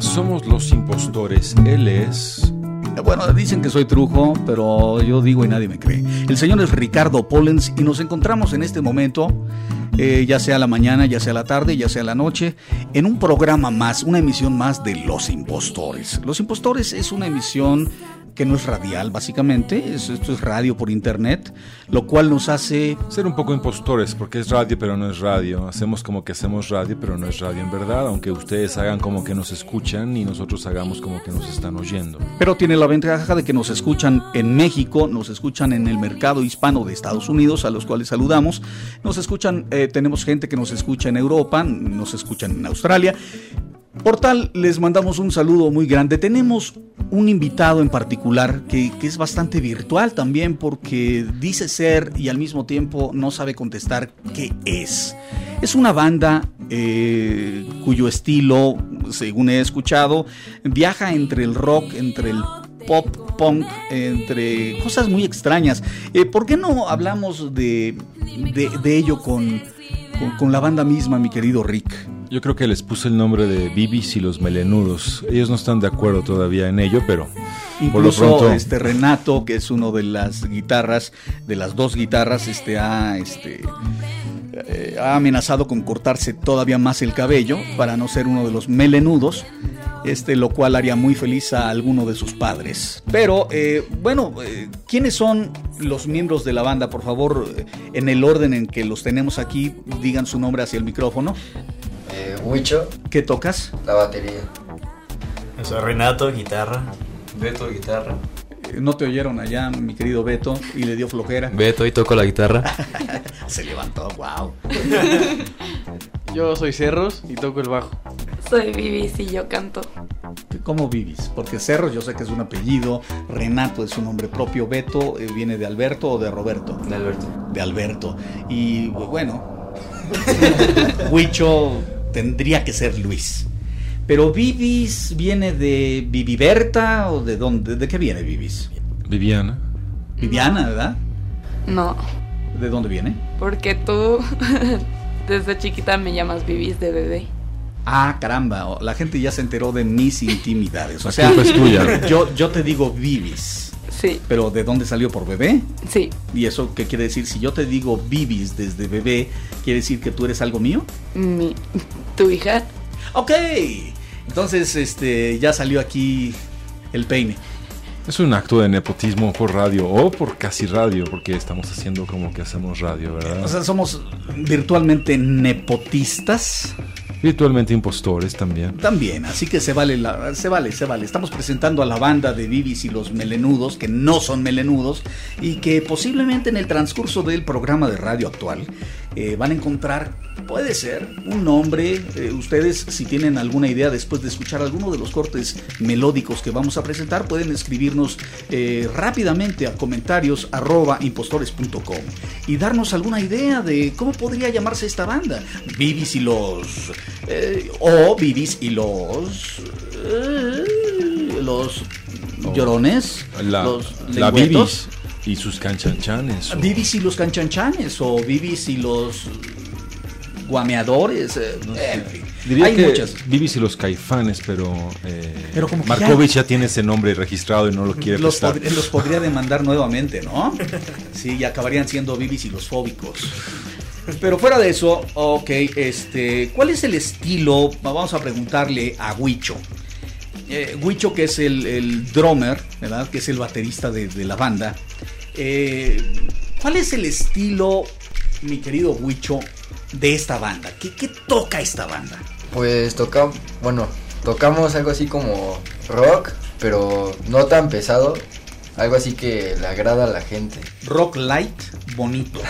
Somos los impostores. Él es... Bueno, dicen que soy trujo, pero yo digo y nadie me cree. El señor es Ricardo Pollens y nos encontramos en este momento, eh, ya sea la mañana, ya sea la tarde, ya sea la noche, en un programa más, una emisión más de Los Impostores. Los Impostores es una emisión que no es radial, básicamente. esto es radio por internet, lo cual nos hace. Ser un poco impostores, porque es radio, pero no es radio. Hacemos como que hacemos radio, pero no es radio en verdad, aunque ustedes hagan como que nos escuchan y nosotros hagamos como que nos están oyendo. Pero tiene la ventaja de que nos escuchan en México, nos escuchan en el mercado hispano de Estados Unidos, a los cuales saludamos. Nos escuchan, eh, tenemos gente que nos escucha en Europa, nos escuchan en Australia. Por tal, les mandamos un saludo muy grande. Tenemos un invitado en particular que, es bastante virtual también porque dice ser y al mismo tiempo no sabe contestar qué es. Es una banda eh, cuyo estilo, según he escuchado, viaja entre el rock, entre el pop punk, entre cosas muy extrañas. Eh, ¿Por qué no hablamos de, ello con, con la banda misma, mi querido Rick? Yo creo que les puse el nombre de Bibis y los melenudos. Ellos no están de acuerdo todavía en ello, pero Incluso por lo pronto... este Renato, que es uno de las guitarras, de las dos guitarras, este ha este eh, ha amenazado con cortarse todavía más el cabello para no ser uno de los melenudos, este, lo cual haría muy feliz a alguno de sus padres. Pero eh, bueno, eh, ¿quiénes son los miembros de la banda? Por favor, en el orden en que los tenemos aquí, digan su nombre hacia el micrófono. Huicho. ¿Qué tocas? La batería. Soy Renato, guitarra. Beto, guitarra. Eh, no te oyeron allá, mi querido Beto, y le dio flojera. Beto, y toco la guitarra. Se levantó, wow. yo soy Cerros y toco el bajo. Soy Vivis y yo canto. ¿Cómo Vivis? Porque Cerros yo sé que es un apellido, Renato es un nombre propio, Beto eh, viene de Alberto o de Roberto. De Alberto. De Alberto. Y bueno, Huicho tendría que ser Luis. Pero Vivis viene de Viviberta o de dónde? ¿De qué viene Vivis? Viviana. Viviana, ¿verdad? No. ¿De dónde viene? Porque tú desde chiquita me llamas Vivis de bebé. Ah, caramba, la gente ya se enteró de mis intimidades. O sea, es tuya. Yo, yo te digo Vivis. Sí. ¿Pero de dónde salió por bebé? Sí. ¿Y eso qué quiere decir? Si yo te digo Vivis desde bebé, ¿quiere decir que tú eres algo mío? Mi, tu hija. Ok. Entonces, este, ya salió aquí el peine. Es un acto de nepotismo por radio o por casi radio, porque estamos haciendo como que hacemos radio, ¿verdad? O sea, somos virtualmente nepotistas. Virtualmente impostores también. También, así que se vale, la, se vale, se vale. Estamos presentando a la banda de Vivis y los melenudos, que no son melenudos, y que posiblemente en el transcurso del programa de radio actual eh, van a encontrar, puede ser, un nombre. Eh, ustedes, si tienen alguna idea después de escuchar alguno de los cortes melódicos que vamos a presentar, pueden escribirnos eh, rápidamente a comentarios arroba impostores.com y darnos alguna idea de cómo podría llamarse esta banda. Vivis y los... o Vivis y los... los llorones. La, los la Vivis y sus canchanchanes. O... Vivis y los canchanchanes, o Vivis y los guameadores. Eh, en fin. Diría Hay que muchas. Vivis y los caifanes, pero, eh, pero como Markovich ya... ya... tiene ese nombre registrado y no lo quiere los, pod los podría demandar nuevamente, ¿no? Sí, y acabarían siendo Vivis y los fóbicos. Pero fuera de eso, ok, este, ¿cuál es el estilo? Vamos a preguntarle a Huicho. Eh, Huicho, que es el, el, drummer, ¿verdad? Que es el baterista de, de la banda. Eh, ¿Cuál es el estilo, mi querido Huicho, de esta banda? ¿Qué, qué toca esta banda? Pues tocamos, bueno, tocamos algo así como rock, pero no tan pesado, algo así que le agrada a la gente. Rock light bonito.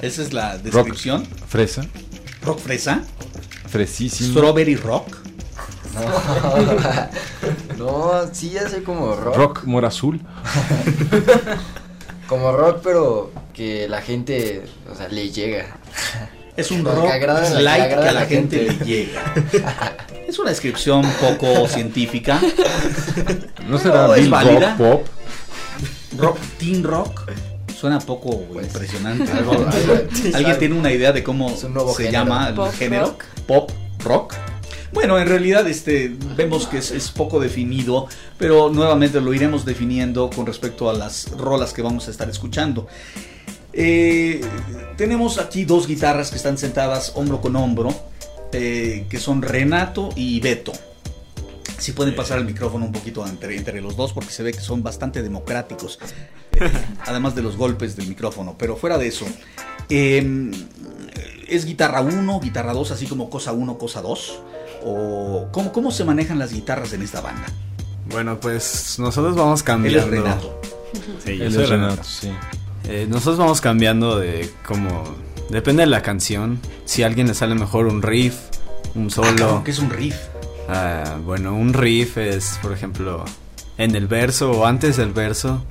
Esa es la descripción. Fresa, Rock, fresa. fresísimo. Strawberry rock. No, no sí, ya sé como rock. Rock mora azul. Como rock, pero que la gente, o sea, le llega. Es un que rock agrada- que light que a la gente gente. le llega. Es una descripción poco científica. ¿No será No, es Bill válida. Rock Pop? Rock, teen rock. Suena poco impresionante. ¿Algo- algo- ¿Alguien tiene una idea de cómo un se género. llama el Pop género? rock. Pop rock. Bueno, en realidad este, vemos que es, es poco definido, pero nuevamente lo iremos definiendo con respecto a las rolas que vamos a estar escuchando. Eh, tenemos aquí dos guitarras que están sentadas hombro con hombro, eh, que son Renato y Beto. Si pueden pasar el micrófono un poquito entre, entre los dos porque se ve que son bastante democráticos, eh, además de los golpes del micrófono. Pero fuera de eso, ¿es guitarra 1, guitarra 2, así como cosa 1, cosa 2? ¿O cómo, cómo se manejan las guitarras en esta banda? Bueno, pues nosotros vamos Él cambiando. es Renato. Sí, yo Él soy es Renato. Renato, sí. Eh, nosotros vamos cambiando de como... Depende de la canción. Si a alguien le sale mejor un riff, un Ah, solo. cabrón, que es un riff. Ah, bueno, un riff es, por ejemplo, en el verso o antes del verso,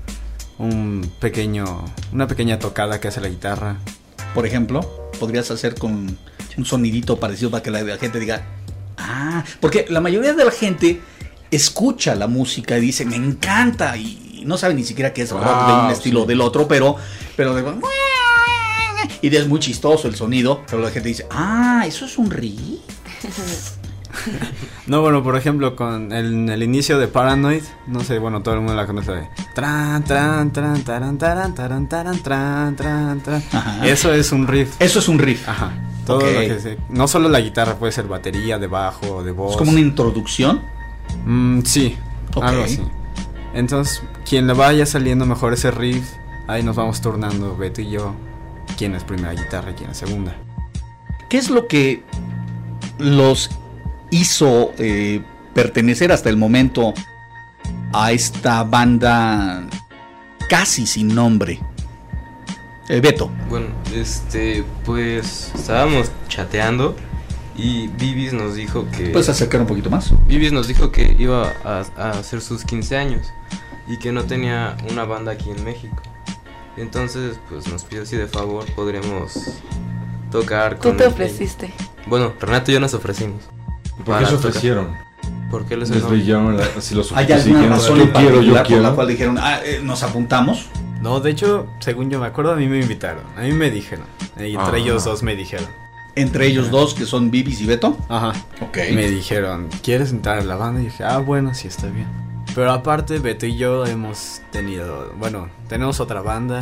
un pequeño, una pequeña tocada que hace la guitarra. Por ejemplo, podrías hacer con un sonidito parecido para que la gente diga, ah, porque la mayoría de la gente escucha la música y dice, me encanta, y no sabe ni siquiera qué es rock de un estilo o sí. del otro, pero, pero de- y es muy chistoso el sonido, pero la gente dice, ah, eso es un riff. No, bueno, por ejemplo, con el, inicio de Paranoid, no sé, bueno, todo el mundo la conoce de tran, tran, tran, taran, taran, taran, taran, tran, tran, tran. Eso es un riff. Eso es un riff. Ajá. Todo Ok. lo que se- no solo la guitarra, puede ser batería, de bajo, de voz. Es como una introducción. Mm, sí, Ok. algo así. Entonces, quien le vaya saliendo mejor ese riff, ahí nos vamos turnando Beto y yo, quién es primera guitarra y quién es segunda. ¿Qué es lo que los hizo eh, pertenecer hasta el momento a esta banda casi sin nombre? Eh, Beto. Bueno, este, pues estábamos chateando y Vivis nos dijo que ¿Puedes acercar un poquito más? Vivis nos dijo que iba a, a hacer sus 15 años y que no tenía una banda aquí en México. Entonces, pues nos pidió si de favor podríamos tocar Tú con te él. ofreciste. Bueno, Renato y yo nos ofrecimos. ¿Por qué se ofrecieron? Es el Les nombre. brillaron la- así los ¿Hay alguna dijeron, razón yo en quiero, yo particular por la quiero. cual dijeron, ah, eh, nos apuntamos? No, de hecho, según yo me acuerdo, a mí me invitaron. A mí me dijeron. Y entre Ah. ellos dos me dijeron. Entre ellos dos, que son Bibis y Beto. Ajá. Ok. Me dijeron, ¿quieres entrar a la banda? Y dije, ah, bueno, sí está bien. Pero aparte, Beto y yo hemos tenido, bueno, tenemos otra banda.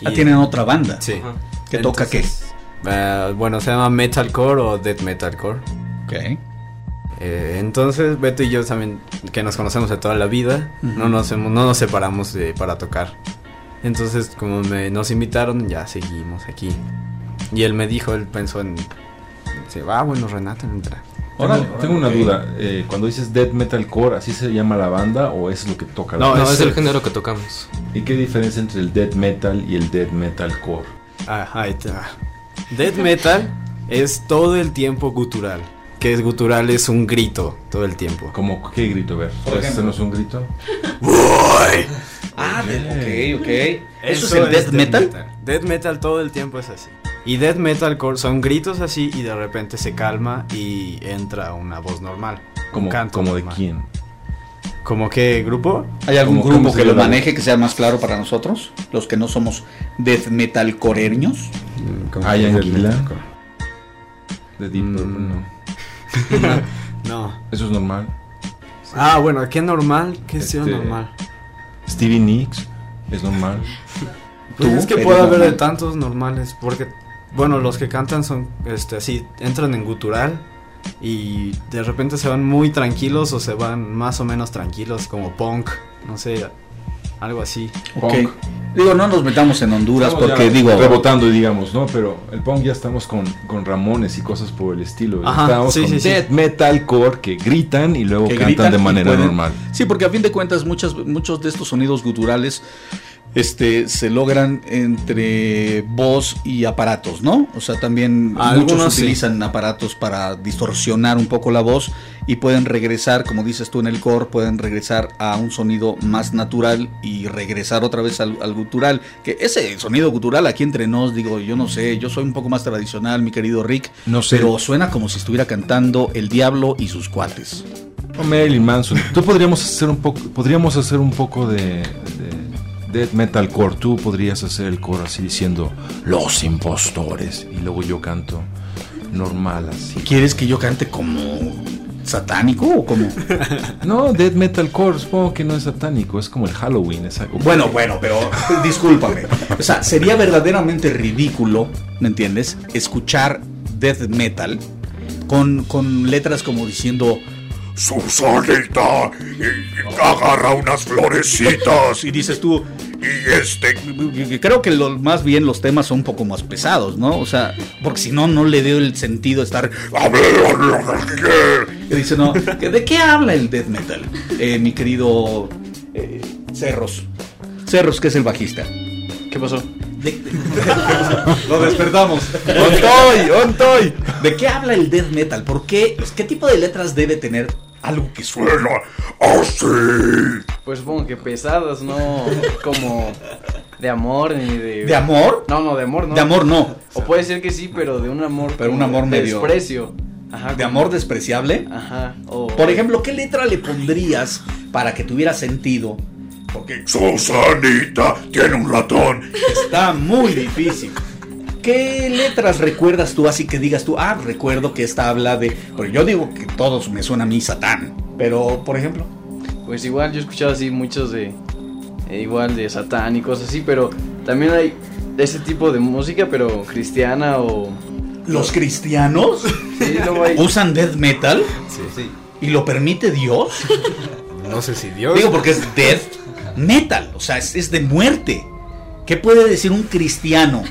y- Ah, tienen otra banda. Sí. Ajá. ¿Que toca qué? eh, bueno, se llama Metalcore o Death Metalcore. Ok. Eh, entonces, Beto y yo también, que nos conocemos de toda la vida, no, nos, hemos- no nos separamos de- para tocar. Entonces, como me, nos invitaron, ya seguimos aquí. Y él me dijo, él pensó en... Dice, ah, bueno, Renato entra. Tengo, Órale, tengo una ok. duda. eh, cuando dices death metalcore, ¿así se llama la banda o es lo que toca la No, No, es es- el género que tocamos. ¿Y qué diferencia entre el death metal y el death metalcore? Ah, ahí va. Death metal es todo el tiempo gutural. Que es gutural es un grito todo el tiempo. ¿Cómo qué grito? A ver, ¿puedes ejemplo. hacernos un grito? Ah, de- ok, ok. ¿Eso, Eso es el death metal? Death metal todo el tiempo es así. Y death metalcore son gritos así y de repente se calma y entra una voz normal. un ¿Como, canto como de quién? ¿Como qué grupo? ¿Hay algún ¿Cómo- grupo cómo que lo maneje, que sea más claro para nosotros? Los que no somos death metal coreños. ¿Cómo ¿Hay anguila? De Deep Mm. Purple, no. No. Eso es normal. Ah, bueno, ¿qué normal? ¿Qué es Este- normal? Stevie Nicks es normal. Pues ¿Tú es que puede haber de tantos normales, porque, bueno, los que cantan son, este, así, entran en gutural y de repente se van muy tranquilos o se van más o menos tranquilos, como punk, no sé, algo así. Ok. Punk. Digo, no nos metamos en Honduras Estamos porque ya digo... Rebotando, digamos, ¿no? Pero el punk ya estamos con, con Ramones y cosas por el estilo. Ajá, estamos sí, con sí, que gritan y luego que cantan de manera normal. Sí, porque a fin de cuentas muchas, muchos de estos sonidos guturales este, se logran entre voz y aparatos, ¿no? O sea, también Algunos muchos sí. utilizan aparatos para distorsionar un poco la voz y pueden regresar, como dices tú en el core, pueden regresar a un sonido más natural y regresar otra vez al, al gutural. Que ese sonido gutural aquí entre nos, digo, yo no sé, yo soy un poco más tradicional, mi querido Rick, No sé. pero suena como si estuviera cantando El Diablo y sus cuates. O Marilyn Manson. Tú podríamos hacer un poco, podríamos hacer un poco de, de death metalcore. Tú podrías hacer el coro así diciendo los impostores y luego yo canto normal así. ¿Quieres que yo cante como satánico o como? No, death metalcore supongo que no es satánico, es como el Halloween. es algo- Bueno, bueno, pero discúlpame. O sea, sería verdaderamente ridículo, ¿me entiendes? Escuchar death metal con, con letras como diciendo Susanita y agarra unas florecitas y dices tú y este creo que lo, más bien los temas son un poco más pesados, ¿no? O sea, porque si no no le veo el sentido estar y dice no, ¿que ¿de qué habla el death metal? Eh, mi querido eh, Cerros. Cerros, que es el bajista. ¿Qué pasó? Lo despertamos. ¡Ontoy! ¡Ontoy! ¿De qué habla el death metal? ¿Por qué? ¿Qué tipo de letras debe tener algo que suena así? Pues supongo que pesadas, no como de amor ni de... ¿De amor? No, no, de amor no. De amor no. O puede ser que sí, pero de un amor... Pero un amor de medio- Desprecio. Ajá. ¿De como- amor despreciable? Ajá. Por ejemplo, ¿qué letra le pondrías para que tuviera sentido? Porque Susanita tiene un ratón. Está muy difícil. ¿Qué letras recuerdas tú así que digas tú, ah, recuerdo que esta habla de... Porque yo digo que todos me suena a mí Satán. Pero, por ejemplo... Pues igual yo he escuchado así muchos de... eh, igual de Satán y cosas así, pero también hay ese tipo de música, pero cristiana o... ¿Los cristianos Sí, luego hay... usan death metal? Sí, sí. ¿Y lo permite Dios? No sé si Dios. Digo porque es death metal, o sea, es, es de muerte. ¿Qué puede decir un cristiano?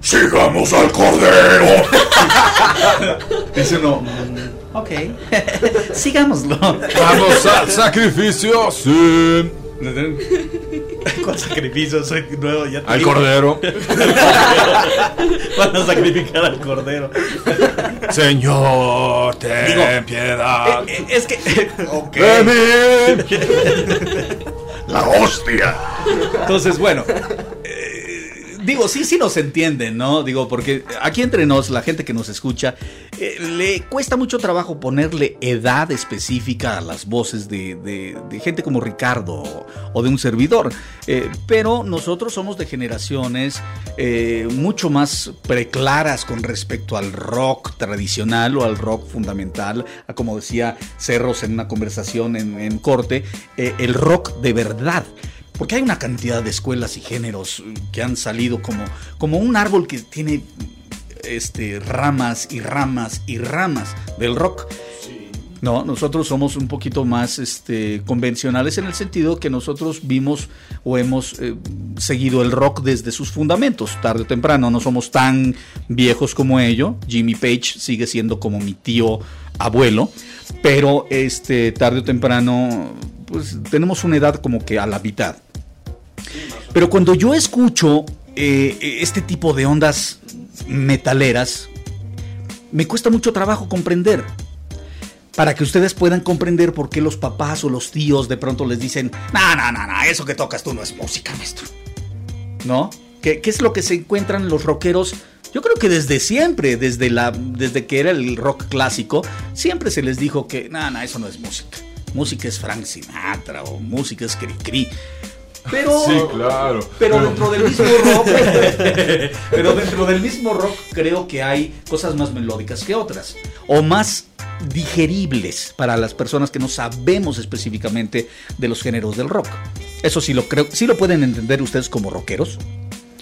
Sigamos al cordero. Dice uno. "Mm, Ok. Sigámoslo. ¡Vamos al sacrificio! ¡Sí! Con sacrificio soy nuevo ya te Al digo. cordero. Van a sacrificar al cordero. Señor, ten Digo, piedad. Eh, eh, es que. Ok. de mí. La hostia. Entonces, bueno. Digo, sí, sí nos entienden, ¿no? Digo, porque aquí entre nos, la gente que nos escucha, eh, le cuesta mucho trabajo ponerle edad específica a las voces de, de- gente como Ricardo o, de un servidor. Eh, pero nosotros somos de generaciones eh, mucho más preclaras con respecto al rock tradicional o al rock fundamental, a como decía Cerros en una conversación en, corte, el rock de verdad. Porque hay una cantidad de escuelas y géneros eh, que han salido como, como un árbol que tiene este, ramas y ramas y ramas del rock. No, nosotros somos un poquito más este, convencionales en el sentido que nosotros vimos o hemos eh, seguido el rock desde sus fundamentos, tarde o temprano. No somos tan viejos como ello. Jimmy Page sigue siendo como mi tío abuelo, pero este, tarde o temprano pues, tenemos una edad como que a la mitad. Pero cuando yo escucho eh, este tipo de ondas metaleras, me cuesta mucho trabajo comprender. Para que ustedes puedan comprender por qué los papás o los tíos de pronto les dicen, no, no, no, no, eso que tocas tú no es música, maestro. ¿No? ¿Qué, es lo que se encuentran los rockeros? Yo creo que desde siempre, desde, la, desde que era el rock clásico, siempre se les dijo que, no, no, eso no es música. Música es Frank Sinatra o música es Cri-Cri. Pero, Sí, claro. pero dentro del mismo rock, pero dentro del mismo rock creo que hay cosas más melódicas que otras o más digeribles para las personas que no sabemos específicamente de los géneros del rock. Eso sí lo creo, sí lo pueden entender ustedes como rockeros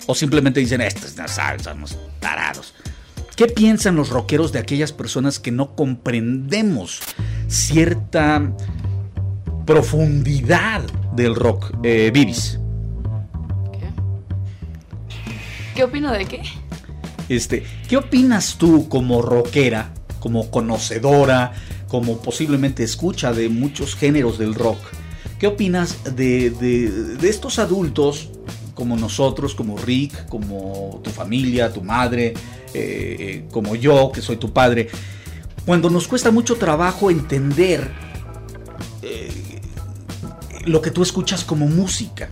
o simplemente dicen estos no saben, somos tarados. ¿Qué piensan los rockeros de aquellas personas que no comprendemos cierta profundidad del rock, eh, Viris? ¿Qué opino de qué? Este, ¿qué opinas tú como rockera, como conocedora, como posiblemente escucha de muchos géneros del rock? ¿Qué opinas de, de- de estos adultos como nosotros, como Rick, como tu familia, tu madre, eh, como yo, que soy tu padre, cuando nos cuesta mucho trabajo entender eh, lo que tú escuchas como música?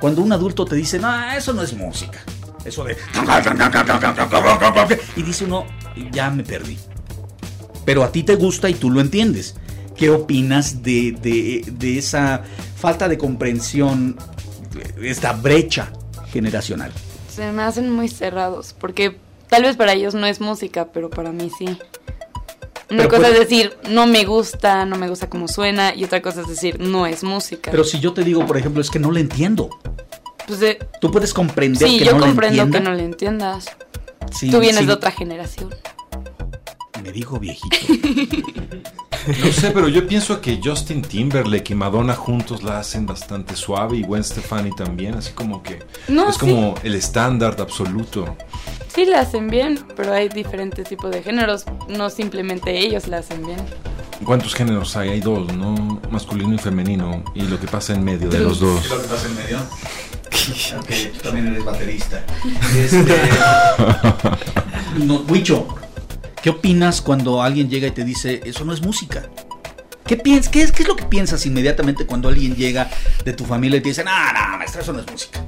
Cuando un adulto te dice, no, eso no es música. Eso de... Y dice uno, ya me perdí. Pero a ti te gusta y tú lo entiendes. ¿Qué opinas de, de- de esa falta de comprensión, de esta brecha generacional? Se me hacen muy cerrados, porque tal vez para ellos no es música, pero para mí sí. Una cosa es decir, no me gusta, no me gusta cómo suena, y otra cosa es decir, no es música. Pero si yo te digo, por ejemplo, es que no le entiendo. pues de- Tú puedes comprender sí, que yo no comprendo le que entienda. no le entiendas. Sí, Tú vienes sí, de otra generación. Me dijo viejito. No sé, pero yo pienso que Justin Timberlake y Madonna juntos la hacen bastante suave y Gwen Stefani también, así como que No, es sí. como el estándar absoluto. Sí la hacen bien, pero hay diferentes tipos de géneros, no simplemente ellos la hacen bien. ¿Cuántos géneros hay? Hay dos, ¿no? Masculino y femenino. Y lo que pasa en medio de los dos. lo que pasa en medio? Ok, tú también eres baterista. Este, no, Huicho, ¿qué opinas cuando alguien llega y te dice, eso no es música? ¿Qué, piens qué, es, ¿Qué es lo que piensas inmediatamente cuando alguien llega de tu familia y te dice, no, no, maestra, eso no es música?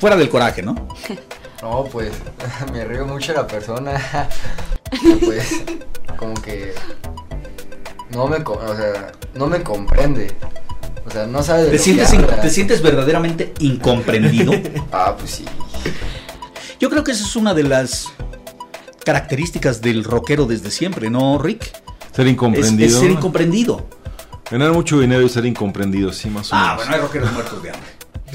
Fuera del coraje, ¿no? No, pues me río mucho de la persona. Pues como que no me, o sea, no me comprende. O sea, no sabe de ¿Te lo sientes, que habla. ¿Te sientes verdaderamente incomprendido? Ah, pues sí. Yo creo que esa es una de las características del rockero desde siempre, ¿no, Rick? Ser Es, incomprendido. es ser incomprendido. Ganar mucho dinero y ser incomprendido, sí, más o menos. Ah, bueno, hay rockeros muertos de hambre.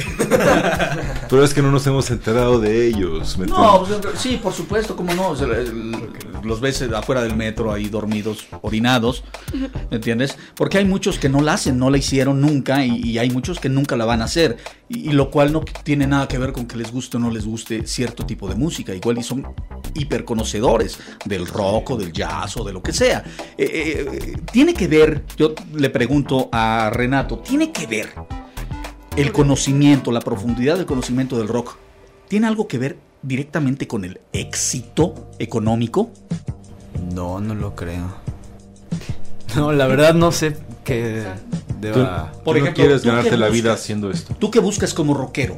Pero es que no nos hemos enterado de ellos. ¿me No, entiendes? pues, sí, por supuesto, cómo no. O sea, el- los ves afuera del metro ahí dormidos, orinados, ¿me entiendes? Porque hay muchos que no la hacen, no la hicieron nunca y, y hay muchos que nunca la van a hacer. Y, y lo cual no tiene nada que ver con que les guste o no les guste cierto tipo de música. Igual y son hiperconocedores del rock o del jazz o de lo que sea. Eh, eh, eh, tiene que ver, yo le pregunto a Renato, tiene que ver el conocimiento, la profundidad del conocimiento del rock, ¿tiene algo que ver directamente con el éxito económico? No, no lo creo. No, la verdad no sé qué Tú, deba... Por tú ejemplo, no quieres ¿tú ganarte la vida haciendo esto. ¿Tú qué buscas como rockero?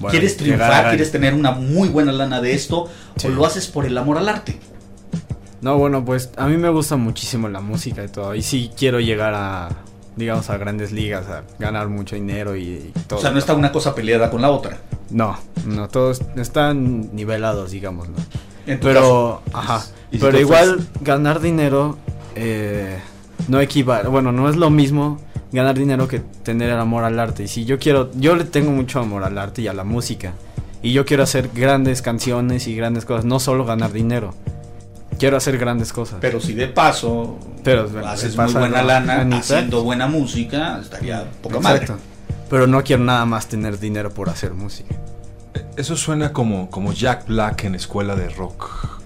bueno, ¿Quieres triunfar? a- ¿Quieres tener una muy buena lana de esto? Sí. ¿O lo haces por el amor al arte? No, bueno, pues a mí me gusta muchísimo la música y todo. Y sí quiero llegar a, digamos, a grandes ligas, a ganar mucho dinero y, y todo. O sea, no está una cosa peleada con la otra. No, no, todos están nivelados, digamos, ¿no? En tu Pero, ajá. ¿Y si Pero igual ganar dinero eh, no equivale, bueno, no es lo mismo ganar dinero que tener el amor al arte. Y si yo quiero, yo le tengo mucho amor al arte y a la música. Y yo quiero hacer grandes canciones y grandes cosas, no solo ganar dinero. Quiero hacer grandes cosas. Pero si de paso Pero, bueno, haces muy buena no, lana haciendo buena música, estaría poca Exacto. madre. Pero no quiero nada más tener dinero por hacer música. Eso suena como, como Jack Black en escuela de rock.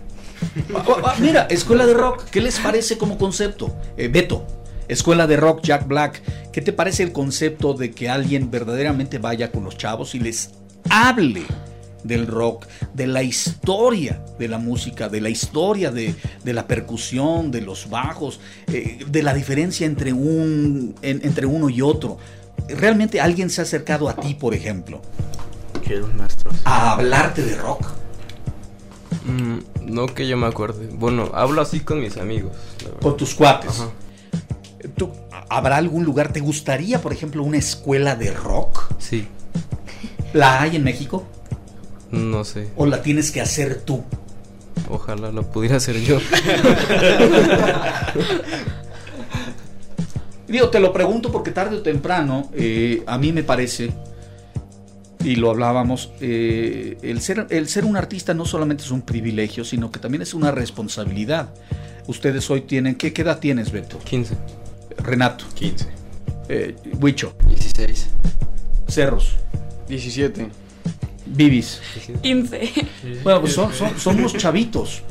Ah, ah, Mira, escuela de rock, ¿qué les parece como concepto? Eh, Beto, escuela de rock, Jack Black, ¿qué te parece el concepto de que alguien verdaderamente vaya con los chavos y les hable del rock, de la historia de la música, de la historia de, de la percusión, de los bajos, eh, de la diferencia entre, un, en- entre uno y otro? ¿Realmente alguien se ha acercado a ti, por ejemplo, Quiero maestros. a hablarte de rock? Mm, no que yo me acuerde. Bueno, hablo así con mis amigos. Con tus cuates. Ajá. ¿Tú- ¿Habrá algún lugar? ¿Te gustaría, por ejemplo, una escuela de rock? Sí, ¿La hay en México? No sé. ¿O la tienes que hacer tú? Ojalá lo pudiera hacer yo. Digo, te lo pregunto porque tarde o temprano, eh, a mí me parece, y lo hablábamos, eh, el, ser, el ser un artista no solamente es un privilegio, sino que también es una responsabilidad. Ustedes hoy tienen, ¿qué, qué edad tienes, Beto? 15. Renato, 15. eh, Huicho, 16. Cerros, 17. Vivis. 15. Bueno, pues son, son, son unos chavitos.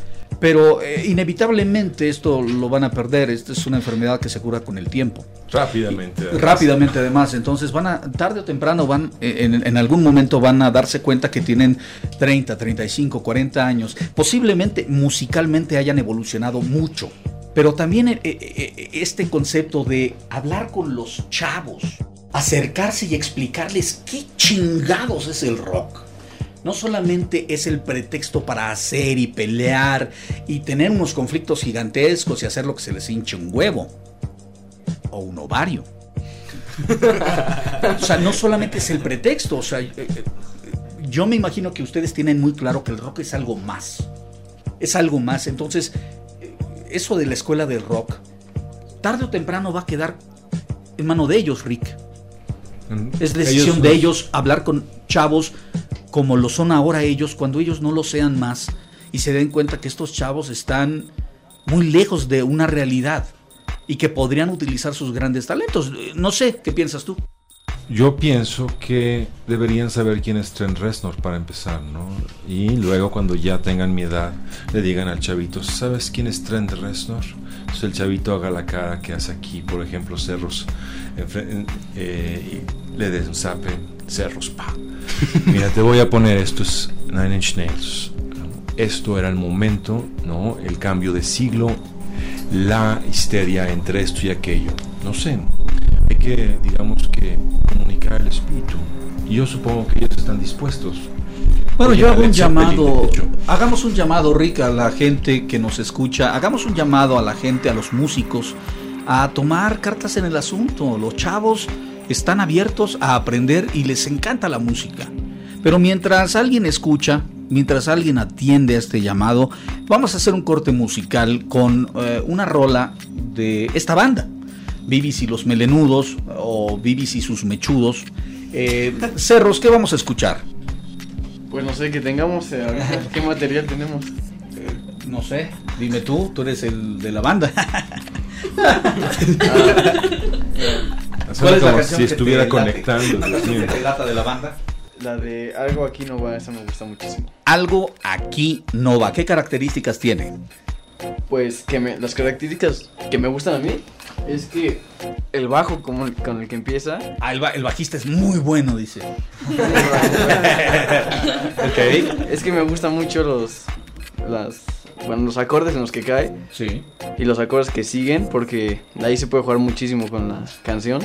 Pero eh, inevitablemente esto lo van a perder. Esta es una enfermedad que se cura con el tiempo. Rápidamente. además. Rápidamente además. Entonces van a, tarde o temprano van, eh, en, en algún momento van a darse cuenta que tienen 30, 35, 40 años. Posiblemente musicalmente hayan evolucionado mucho. Pero también eh, este concepto de hablar con los chavos, acercarse y explicarles qué chingados es el rock. No solamente es el pretexto para hacer y pelear y tener unos conflictos gigantescos y hacer lo que se les hinche un huevo o un ovario. o sea, no solamente es el pretexto, o sea, eh, eh, yo me imagino que ustedes tienen muy claro que el rock es algo más. Es algo más. Entonces, eh, eso de la escuela del rock, tarde o temprano va a quedar en mano de ellos, Rick. Es decisión de ellos hablar con chavos como lo son ahora ellos, cuando ellos no lo sean más y se den cuenta que estos chavos están muy lejos de una realidad y que podrían utilizar sus grandes talentos. Eh, No sé, ¿qué piensas tú? Yo pienso que deberían saber quién es Trent Reznor para empezar, ¿no? Y luego cuando ya tengan mi edad, le digan al chavito, ¿sabes quién es Trent Reznor? Entonces el chavito haga la cara que hace aquí, por ejemplo, cerros, en- eh, y le des un zape, cerros, pa. Mira, te voy a poner, esto es Nine Inch Nails. Esto era el momento, ¿no? El cambio de siglo, la histeria entre esto y aquello. No sé, hay que, digamos que, comunicar el espíritu. Y yo supongo que ellos están dispuestos. Bueno, Oye, yo hago un llamado, hagamos un llamado, Rick, a la gente que nos escucha, hagamos un llamado a la gente, a los músicos, a tomar cartas en el asunto. Los chavos están abiertos a aprender y les encanta la música. Pero mientras alguien escucha, mientras alguien atiende a este llamado, vamos a hacer un corte musical con eh, una rola de esta banda. Bibis y los melenudos o Bibis y sus mechudos. Eh, Cerros, ¿qué vamos a escuchar? Pues no sé, que tengamos. eh, ¿Qué material tenemos? No sé, dime tú, tú eres el de la banda. Suena como si que estuviera te conectando, ¿La canción que te lata de la banda? La de algo aquí no va, esa me gusta muchísimo. Algo aquí no va. ¿Qué características tiene? Pues que me, las características que me gustan a mí es que el bajo como el- con el que empieza Ah, el, ba- el bajista es muy bueno, dice. ok. es que me gustan mucho los las bueno, los acordes en los que cae Sí. y los acordes que siguen porque ahí se puede jugar muchísimo con la canción.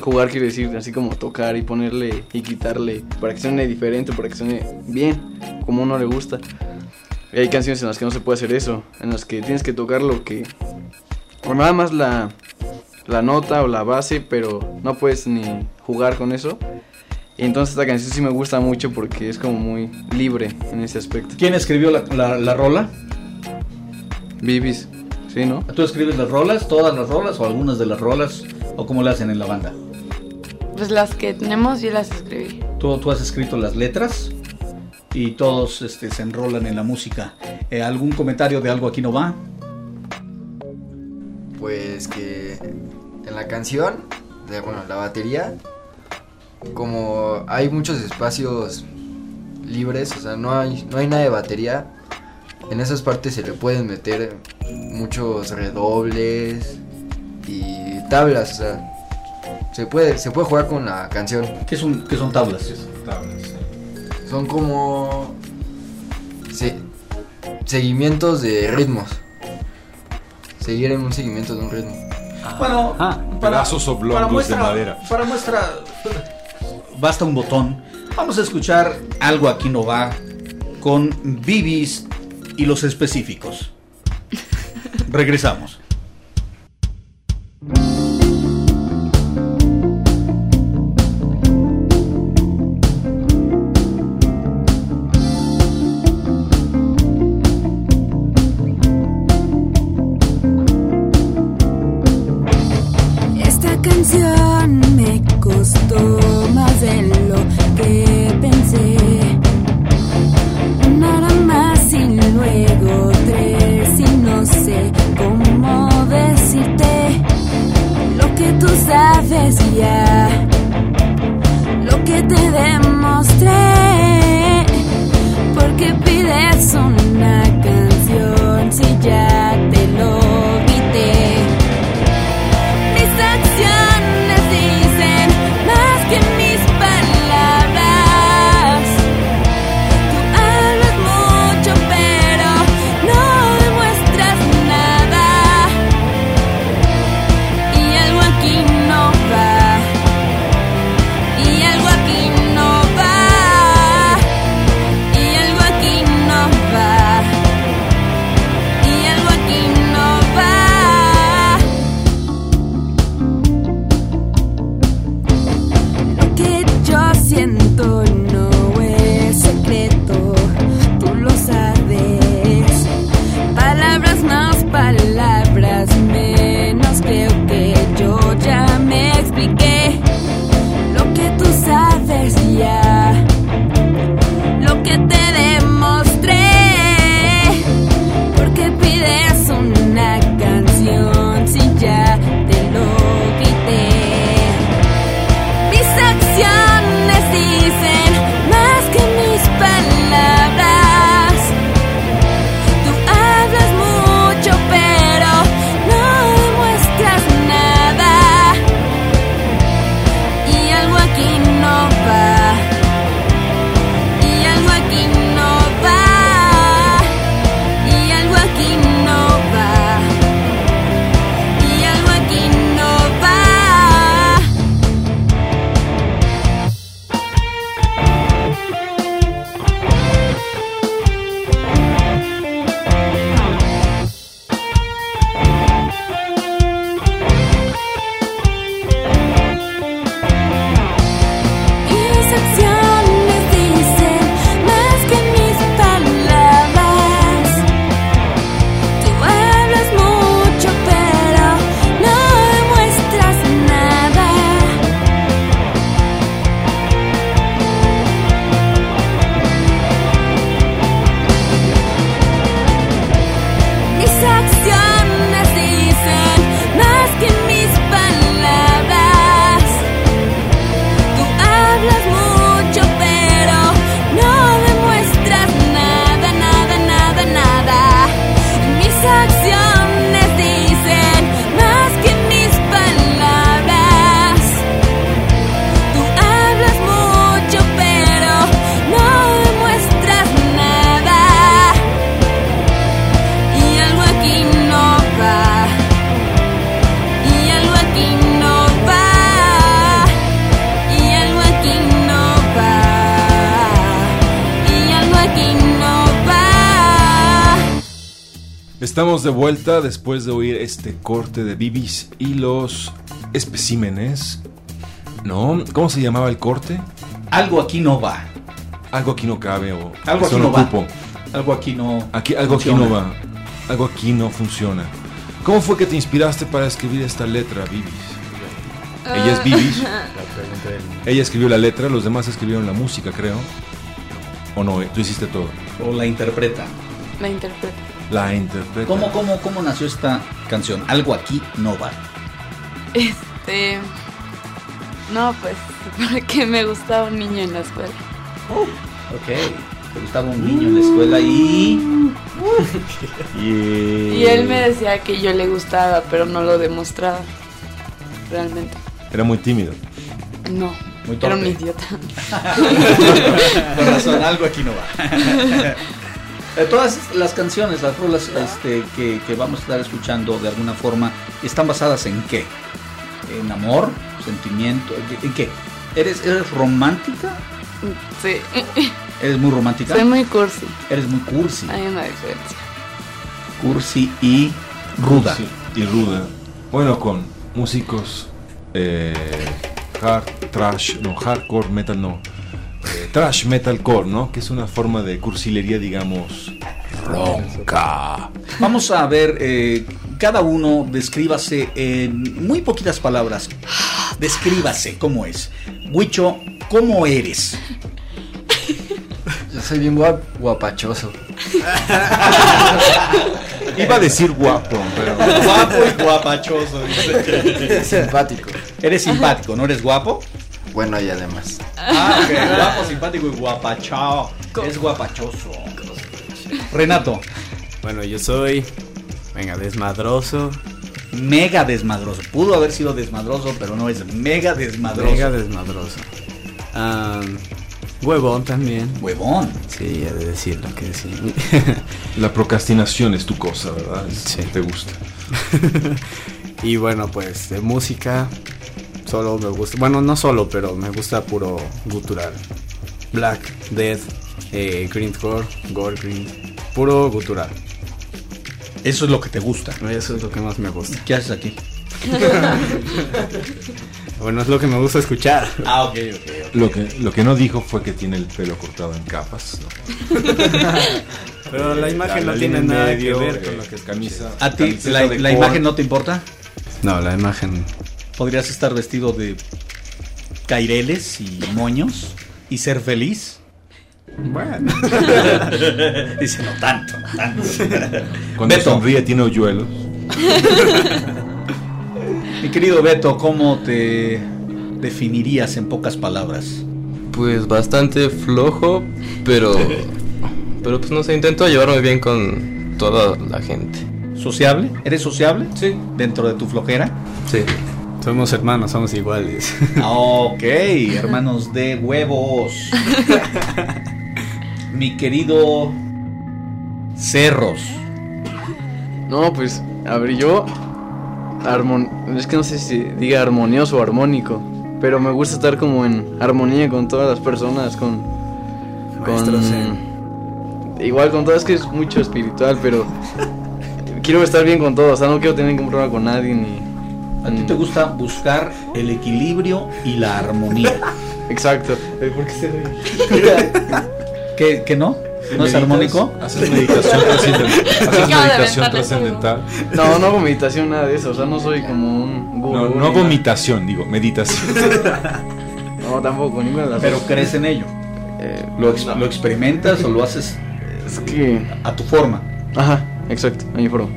Jugar quiere decir así como tocar y ponerle y quitarle para que suene diferente, para que suene bien, como a uno le gusta. Y hay canciones en las que no se puede hacer eso, en las que tienes que tocar lo que o nada más la la nota o la base, pero no puedes ni jugar con eso. Y entonces esta canción sí me gusta mucho porque es como muy libre en ese aspecto. ¿Quién escribió la, la- la rola? Bibis, ¿sí, no? ¿Tú escribes las rolas, todas las rolas o algunas de las rolas? ¿O cómo le hacen en la banda? Pues las que tenemos yo las escribí. Tú, tú has escrito las letras y todos este, se enrolan en la música. Eh, ¿Algún comentario de algo aquí no va? Pues que en la canción, de, bueno, la batería, como hay muchos espacios libres, o sea, no hay, no hay nada de batería, en esas partes se le pueden meter muchos redobles y tablas, o sea, se puede, se puede jugar con la canción. ¿Qué son, qué son tablas? Son como se- seguimientos de ritmos. Seguir en un seguimiento de un ritmo. Bueno, Pedazos oblongos de madera. Para muestra, basta un botón. Vamos a escuchar algo aquí no va con Bibis y los específicos. Regresamos. De vuelta después de oír este corte de Bibis y los especímenes. ¿No? ¿Cómo se llamaba el corte? Algo aquí no va. Algo aquí no cabe o Algo aquí no va. ocupo. Algo aquí no. Aquí, algo aquí funciona. no va. Algo aquí no funciona. ¿Cómo fue que te inspiraste para escribir esta letra, Bibis? Ella es Bibis. Ella escribió la letra, los demás escribieron la música, creo. ¿O no? Tú hiciste todo. O la interpreta. La interpreto. La interpreta. ¿Cómo, cómo, ¿Cómo nació esta canción? Algo aquí no va. Este. No, pues, porque me gustaba un niño en la escuela. Ok. Te gustaba un niño en la escuela y. Y él me decía que yo le gustaba, pero no lo demostraba. Realmente. Era muy tímido. No. Muy Era un torpe. idiota. Con razón, algo aquí no va. Eh, Todas las canciones, las rolas este, que, que vamos a estar escuchando de alguna forma, ¿están basadas en qué? ¿En amor? ¿Sentimiento? ¿En qué? ¿Eres, eres romántica? Sí. ¿Eres muy romántica? Soy muy cursi. Eres muy cursi. Hay una diferencia. Cursi y ruda. Sí, y ruda. Bueno, con músicos eh, hard, trash, no, hardcore metal, no. Trash metalcore, ¿no? Que es una forma de cursilería, digamos, ronca. Vamos a ver, eh, cada uno descríbase en muy poquitas palabras. Descríbase cómo es. Huicho, ¿cómo eres? Yo soy bien guap- guapachoso. Iba a decir guapo, pero Guapo y guapachoso. Simpático. Eres simpático, ¿no eres guapo? Bueno, y además. Ah, ok. Guapo, simpático y guapachao. Es guapachoso. Renato. Bueno, yo soy. Venga, desmadroso. Mega desmadroso. Pudo haber sido desmadroso, pero no es mega desmadroso. Mega desmadroso. Ah, huevón también. Huevón. Sí, he de decirlo que sí. La procrastinación es tu cosa, ¿verdad? Es- Sí. Te gusta. y bueno, pues de música. Solo me gusta. Bueno, no solo, pero me gusta puro gutural. Black, Death, eh, Greencore, Gore Green. Puro gutural. Eso es lo que te gusta. Eso es lo que más me gusta. ¿Qué haces aquí? Bueno, es lo que me gusta escuchar. Ah, ok, ok. Lo que, lo que no dijo fue que tiene el pelo cortado en capas. ¿no? Pero la imagen La no tiene nada medio, que ver eh, con lo que camisa. ¿A ti la, la imagen no te importa? No, la imagen. ¿Podrías estar vestido de caireles y moños y ser feliz? Bueno. Dice, no tanto, no tanto. Cuando Beto. sonríe tiene hoyuelos. Mi querido Beto, ¿cómo te definirías en pocas palabras? Pues bastante flojo, pero. Pero pues no sé, intento llevarme bien con toda la gente. ¿Sociable? ¿Eres sociable? Sí. ¿Dentro de tu flojera? Sí. Somos hermanos, somos iguales. Ok, hermanos de huevos. Mi querido Cerros. No, pues, a ver, yo. armon- es que no sé si diga armonioso o armónico. Pero me gusta estar como en armonía con todas las personas, con. Maestro con Zen. igual con todas, es que es mucho espiritual, pero. quiero estar bien con todos, o sea, no quiero tener ningún problema con nadie ni. A ti te gusta buscar el equilibrio y la armonía. Exacto. ¿Por qué se ríe? ¿Qué, qué no? ¿No es armónico? Haces meditación trascendental. Haces meditación trascendental. No, no hago meditación, nada de eso, o sea, no soy como un gurú. No, no nada. vomitación, digo, meditación. No, tampoco, ninguna de las Pero crees en ello. Eh, ¿Lo, ex- lo experimentas o lo haces es que. a tu forma? Ajá, exacto, a mi forma.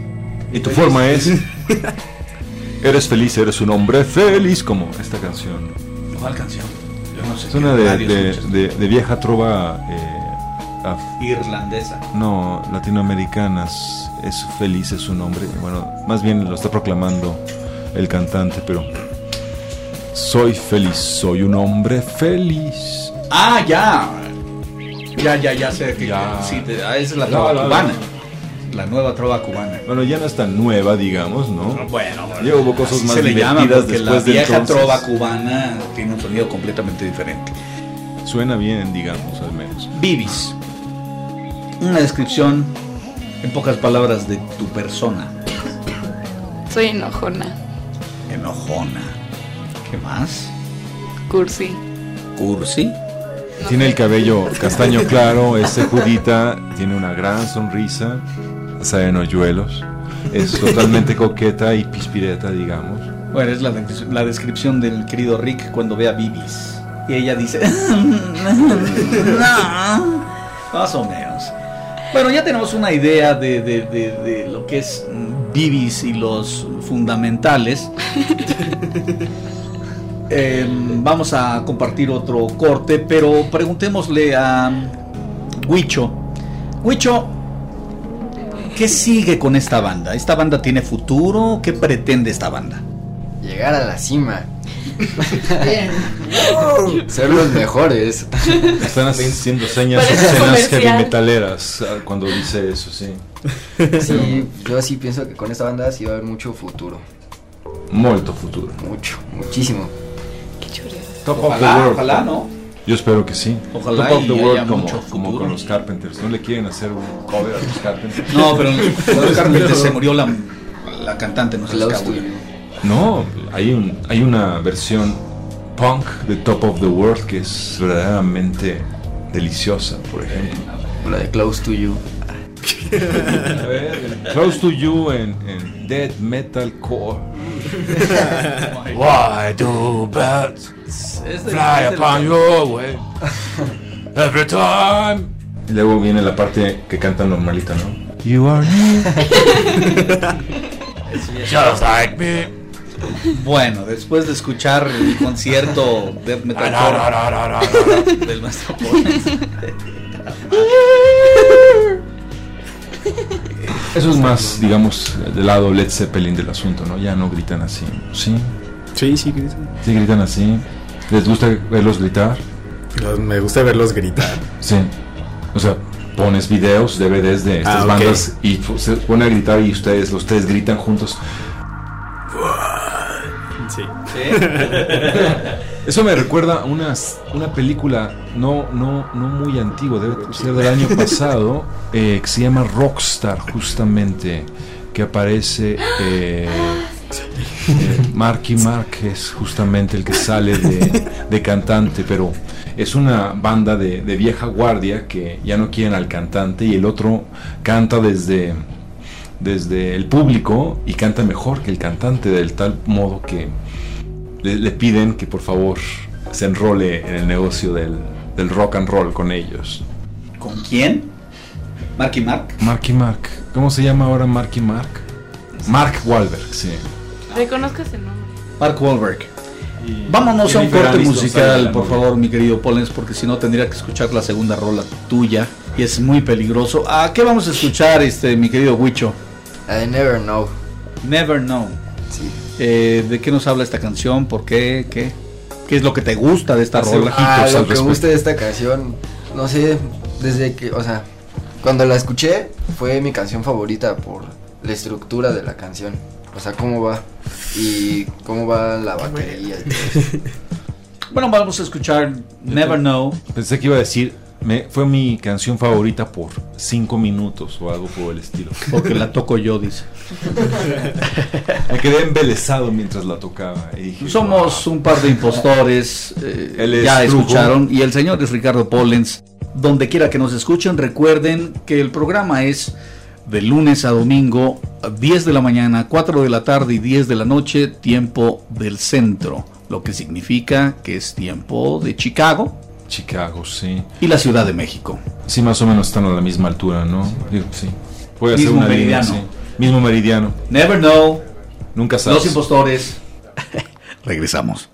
Y tu forma es. Eres feliz, eres un hombre feliz, como esta canción. ¿Cuál canción? Yo no sé. Es una de, de, de- de vieja trova. eh, Irlandesa. no, latinoamericanas. Es feliz, es un hombre. Bueno, más bien lo está proclamando el cantante, pero. Soy feliz, soy un hombre feliz. Ah, ya. Ya, ya, ya sé que Ya. sí, te- ah, esa es la trova la- cubana. La nueva trova cubana. Bueno, ya no es tan nueva, digamos, ¿no? Bueno, Ya hubo cosas más se le llama divertidas porque la después de vieja entonces. trova cubana tiene un sonido completamente diferente. Suena bien, digamos, al menos. Bibis. Una descripción en pocas palabras de tu persona. Soy enojona. Enojona. ¿Qué más? Cursi. Cursi. Tiene el cabello castaño claro, es judita, tiene una gran sonrisa, sabe en hoyuelos, es totalmente coqueta y pispireta, digamos. Bueno, es la, la descripción del querido Rick cuando ve a Bibis. Y ella dice... "No". Más o menos. Bueno, ya tenemos una idea de, de- de- de lo que es Bibis y los fundamentales. Em, vamos a compartir otro corte, pero preguntémosle a Huicho. Huicho, ¿qué sigue con esta banda? ¿Esta banda tiene futuro? ¿Qué pretende esta banda? Llegar a la cima. Ser los mejores. Están haciendo señas comercial. heavy metaleras ah, cuando dice eso, sí. Sí, yo sí pienso que con esta banda sí va a haber mucho futuro. Molto futuro. Mucho, muchísimo. Qué churro. Top of the Ojalá, world. ojalá, ¿no? Yo espero que sí. Ojalá Top of y the haya world como, mucho como con los Carpenters. ¿No le quieren hacer un cover a los Carpenters? No, pero los Carpenters se murió la, la cantante, no you. No, hay, un, hay una versión punk de Top of the World que es verdaderamente deliciosa, por ejemplo. La de Close to You. A ver, Close to You en, en Dead Metal Core. Why do birds fly upon your way every time? Y luego viene la parte que canta normalita, ¿no? You are. Just like me. Bueno, después de escuchar el concierto de metalcore del maestro. Eso es más, digamos, del lado Led Zeppelin del asunto, ¿no? Ya no gritan así, ¿sí? Sí, sí, gritan. Sí, gritan así. ¿Les gusta verlos gritar? Los- me gusta verlos gritar. Sí. O sea, pones videos, DVDs de estas Ah, bandas y se pone a gritar y ustedes, los tres gritan juntos. Sí. Eso me recuerda a una película no, no, no muy antigua, debe ser del año pasado, eh, que se llama Rockstar, justamente, que aparece eh, eh, Marky Mark, es justamente el que sale de, de cantante, pero es una banda de, de vieja guardia que ya no quieren al cantante y el otro canta desde, desde el público y canta mejor que el cantante, del tal modo que le, le piden que por favor se enrole en el negocio del, del rock and roll con ellos. ¿Con quién? Marky Mark. Marky Mark. ¿Cómo se llama ahora Marky Mark? Mark Wahlberg, sí. Reconozco ese nombre. Mark Wahlberg. Vámonos a un corte musical, por favor, mi querido Pollens, porque si no tendría que escuchar la segunda rola tuya y es muy peligroso. ¿A qué vamos a escuchar, este, mi querido Huicho? I never know. Never Know. Eh, ¿De qué nos habla esta canción? ¿Por qué? ¿Qué? ¿Qué es lo que te gusta de esta Hace rola? Ah, Hitos lo que me respecto. gusta de esta canción, no sé, desde que, o sea, cuando la escuché fue mi canción favorita por la estructura de la canción. O sea, cómo va y cómo va la batería y todo eso. Bueno, vamos a escuchar Never Know. Pensé que iba a decir, me, fue mi canción favorita por cinco minutos o algo por el estilo. Porque la toco yo, dice. Me quedé embelesado mientras la tocaba. y dije, Somos un par de impostores. eh, Él es ya Trujo. escucharon. Y el señor es Ricardo Pollens. Donde quiera que nos escuchen, recuerden que el programa es de lunes a domingo, a 10 de la mañana, 4 de la tarde y 10 de la noche, tiempo del centro. Lo que significa que es tiempo de Chicago Chicago, sí. y la Ciudad de México. Sí, más o menos están a la misma altura, ¿no? Digo, sí. Puede hacer Mismo una línea, meridiano. sí. Mismo meridiano. Never know. Nunca sabes. Los impostores. Regresamos.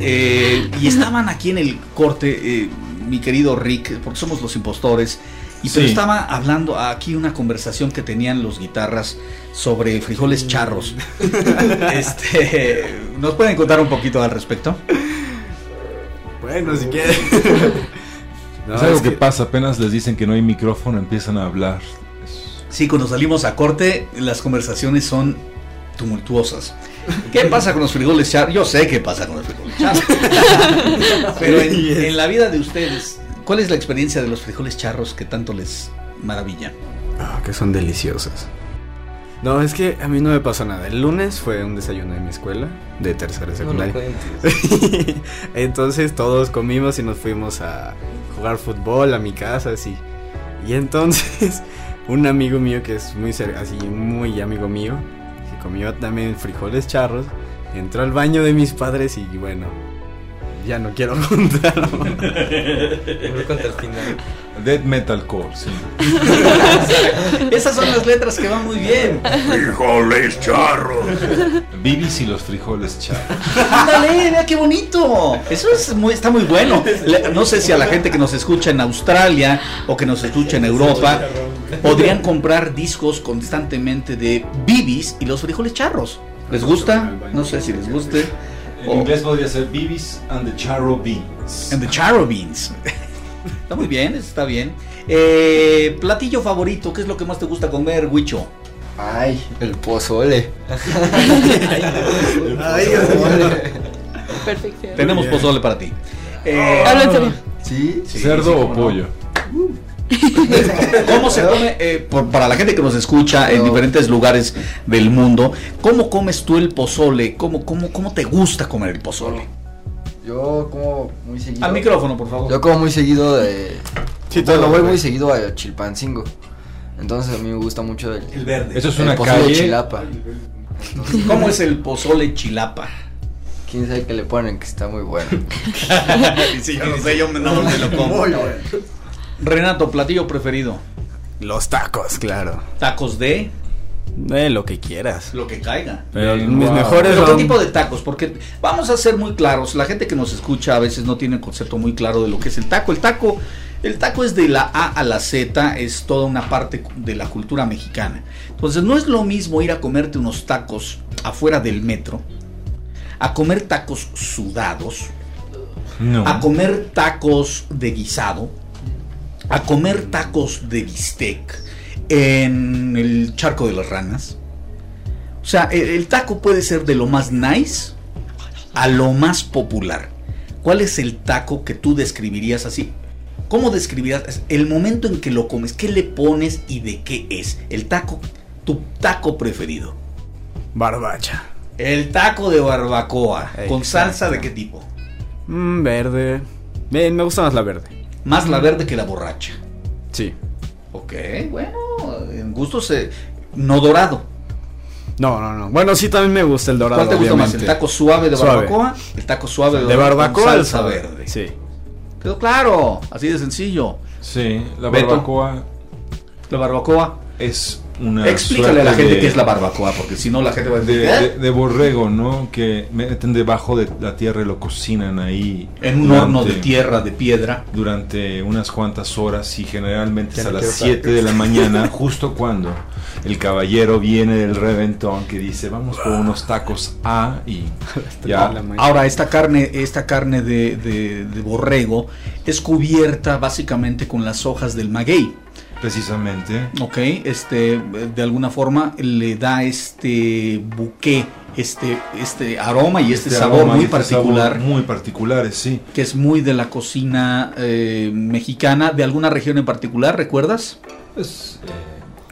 Eh, y estaban aquí en el corte, eh, mi querido Rick, porque somos los impostores. Y pero Sí. estaba hablando aquí una conversación que tenían los guitarras sobre frijoles charros. este, ¿Nos pueden contar un poquito al respecto? Bueno, si quieres. No, es algo es que, que- pasa, apenas les dicen que no hay micrófono, empiezan a hablar. Sí, cuando salimos a corte, las conversaciones son tumultuosas. ¿Qué pasa con los frijoles charros? Yo sé qué pasa con los frijoles charros. Pero en, en la vida de ustedes, ¿cuál es la experiencia de los frijoles charros que tanto les maravilla? Ah, que son deliciosas. No, es que a mí no me pasó nada. El lunes fue un desayuno de mi escuela, de tercera No secundaria. entonces todos comimos y nos fuimos a jugar fútbol a mi casa, así. Y entonces un amigo mío que es muy así muy amigo mío, comió también frijoles charros, entró al baño de mis padres y bueno, ya no quiero contarlo. Mejor cuenta el final. Dead Metalcore, sí. Esas son las letras que van muy bien. Frijoles charros. Bibis y los frijoles charros. Ándale, vea qué bonito. Eso es muy, está muy bueno. No sé si a la gente que nos escucha en Australia o que nos escucha en Europa podrían comprar discos constantemente de Bibis y los frijoles charros. ¿Les gusta? No sé si les guste. En inglés podría ser Bibis and the Charro Beans. And the Charro Beans. Está muy bien, está bien. Eh, platillo favorito, ¿qué es lo que más te gusta comer, Huicho? Ay, el pozole. Perfección. Tenemos pozole para ti. Eh, Habla en serio. ¿Sí? sí, ¿Cerdo sí, o no. pollo? ¿Cómo se come, eh, por- para la gente que nos escucha en diferentes lugares del mundo, cómo comes tú el pozole? ¿Cómo, cómo, cómo te gusta comer el pozole? Yo como muy seguido. Al micrófono, por favor. Yo como muy seguido de. Sí, bueno, todo, voy güey. muy seguido a Chilpancingo. Entonces a mí me gusta mucho el, El verde. Eso es el una pozole calle. Chilapa. ¿Cómo es el pozole chilapa? Quién sabe qué le ponen que está muy bueno. sí, yo no sé, yo no me lo como. Renato, platillo preferido. Los tacos, claro. Tacos de Eh, lo que quieras. lo que caiga. Pero mis wow. mejores Pero ¿qué tipo de tacos? Porque vamos a ser muy claros, la gente que nos escucha a veces no tiene el concepto muy claro de lo que es el taco. El taco, el taco es de la A a la Z, es toda una parte de la cultura mexicana. Entonces no es lo mismo ir a comerte unos tacos afuera del metro, a comer tacos sudados, No. a comer tacos de guisado, a comer tacos de bistec en el charco de las ranas. O sea, el, el taco puede ser de lo más nice a lo más popular. ¿Cuál es el taco que tú describirías así? ¿Cómo describirías el momento en que lo comes? ¿Qué le pones y de qué es? El taco, tu taco preferido. Barbacha. El taco de barbacoa. ¿Con salsa de qué tipo? Mm, verde. Me gusta más la verde. Más la verde que la borracha. Sí. Ok, bueno, en gustos eh, no dorado. No, no, no. Bueno, sí, también me gusta el dorado. ¿Cuál te gusta más? ¿El taco suave de Suave. barbacoa? El taco suave de, de barbacoa con al salsa verde. Sí. Quedó claro, así de sencillo. Sí, la Beto. barbacoa La barbacoa. es una. Explícale a la gente de- qué es la barbacoa, porque si no la gente va a De, decir, de- "¿Eh?". de borrego, ¿no? Que meten debajo de la tierra y lo cocinan ahí. en un durante- horno de tierra, de piedra. Durante unas cuantas horas y generalmente Ya es a las quiero 7 de la mañana, justo cuando el caballero viene del reventón que dice, vamos por unos tacos A y ya. Ahora, esta carne, esta carne de, de- de borrego es cubierta básicamente con las hojas del maguey. Precisamente. Ok, este, de alguna forma le da este buque, este, este aroma y este, sabor aroma y muy este particular, sabor muy particulares, sí. que es muy de la cocina eh, mexicana, de alguna región en particular, ¿recuerdas? Pues eh,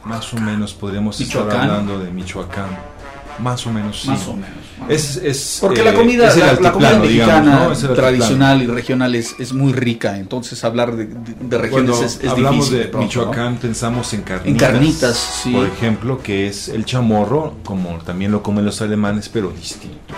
más o menos podríamos Michoacán. estar hablando de Michoacán. Más o menos, sí. Más o menos. Es, es, Porque eh, la comida, es la, la comida digamos, mexicana tradicional y regional es, es muy rica, entonces hablar de, de- de regiones Cuando es, es hablamos difícil. de, pronto, ¿no? Michoacán, pensamos en carnitas. En carnitas, sí. Por ejemplo, que es el chamorro, como también lo comen los alemanes, pero distinto.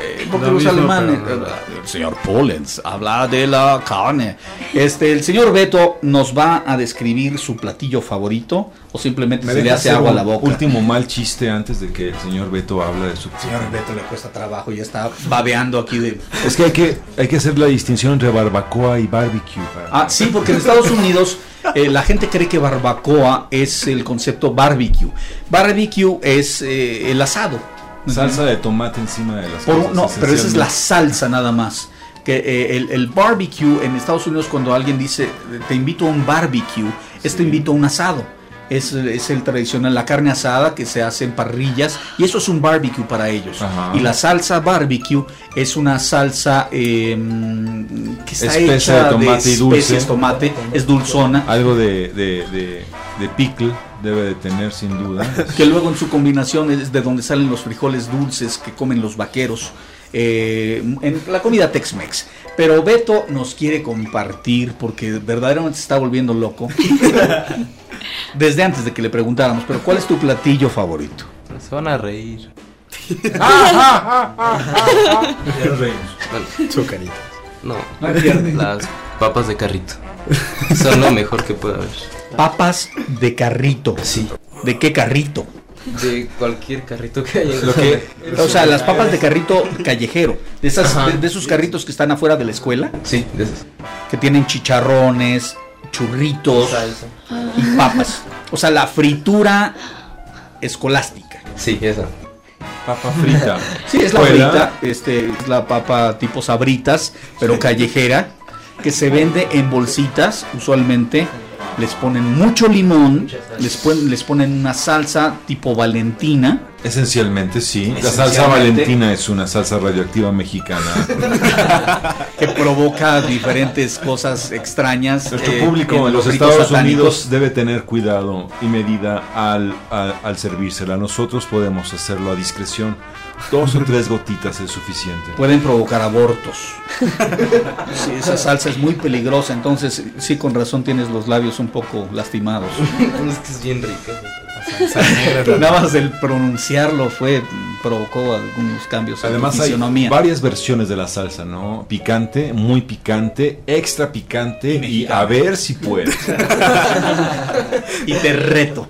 Eh, porque Lo los alemanes, eh, el señor Pollens habla de la carne. Este, el señor Beto nos va a describir su platillo favorito o simplemente ¿Me se le hace agua a la boca. Último mal chiste antes de que el señor Beto habla de su. Señor Beto le cuesta trabajo, ya está babeando aquí de Es que hay que, hay que hacer la distinción entre barbacoa y barbecue. Ah, sí, porque en Estados Unidos eh, la gente cree que barbacoa es el concepto barbecue. Barbecue es eh, el asado. Salsa de tomate encima de las Por cosas, no, pero esa es la salsa nada más. Que eh, el, el barbecue en Estados Unidos cuando alguien dice te invito a un barbecue, es te invito a un asado. Es, es el tradicional, la carne asada que se hace en parrillas y eso es un barbecue para ellos. Ajá. Y la salsa barbecue es una salsa eh, que está Espesa hecha de tomate y dulce. tomate, es dulzona. Algo de, de, de, de pickle debe de tener sin duda. que luego en su combinación es de donde salen los frijoles dulces que comen los vaqueros eh, en la comida Tex-Mex. Pero Beto nos quiere compartir porque verdaderamente se está volviendo loco. Desde antes de que le preguntáramos, pero ¿cuál es tu platillo favorito? Se van a reír. Nos reímos. Bueno, Chucarita. no, No las papas de carrito. Son lo mejor que puede haber. Papas de carrito. Sí. ¿De qué carrito? De cualquier carrito que haya. en Lo que, O sea, las papas de carrito callejero. De, esas, Ajá. de, de esos carritos que están afuera de la escuela. Sí, de esas. Que tienen chicharrones, churritos Salsa. y papas. O sea, la fritura escolástica. Sí, esa. papa frita. Sí, es la Fuera. frita, este, es la papa tipo sabritas, pero callejera, que se vende en bolsitas, usualmente. Les ponen mucho limón, les, ponen, les ponen una salsa tipo valentina. Esencialmente sí. La salsa Esencialmente. valentina es una salsa radioactiva mexicana. que provoca diferentes cosas extrañas. Nuestro eh, público en los Estados satánicos. Unidos debe tener cuidado y medida al, al, al servírsela. Nosotros podemos hacerlo a discreción. Dos o tres gotitas es suficiente. pueden provocar abortos. Sí, esa salsa es muy peligrosa, entonces sí, con razón tienes los labios un poco lastimados. es que es bien rica. Nada más el pronunciarlo fue provocó algunos cambios Además en la hay varias versiones de la salsa, ¿no? Picante, muy picante, extra picante y a ver si puede. y te reto.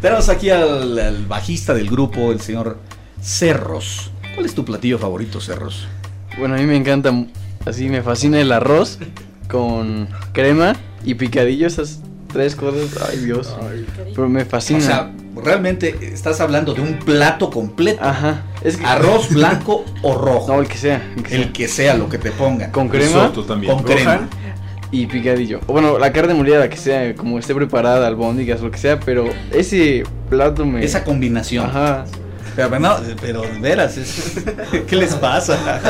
Tenemos aquí al, al bajista del grupo, el señor Cerros. ¿Cuál es tu platillo favorito, Cerros? Bueno, a mí me encanta, así me fascina el arroz con crema y picadillo, esas tres cosas. Ay, Dios. Pero me fascina. O sea, realmente estás hablando de un plato completo. Ajá. Es que, Arroz blanco o rojo. No, el que sea. el que sea. el que sea lo que te pongan. Con crema también. Con crema. y picadillo. O bueno, la carne molida, la que sea, como esté preparada, albóndigas, lo que sea, pero ese plato me... Esa combinación. Ajá. Pero, no, pero de veras, es- ¿qué les pasa?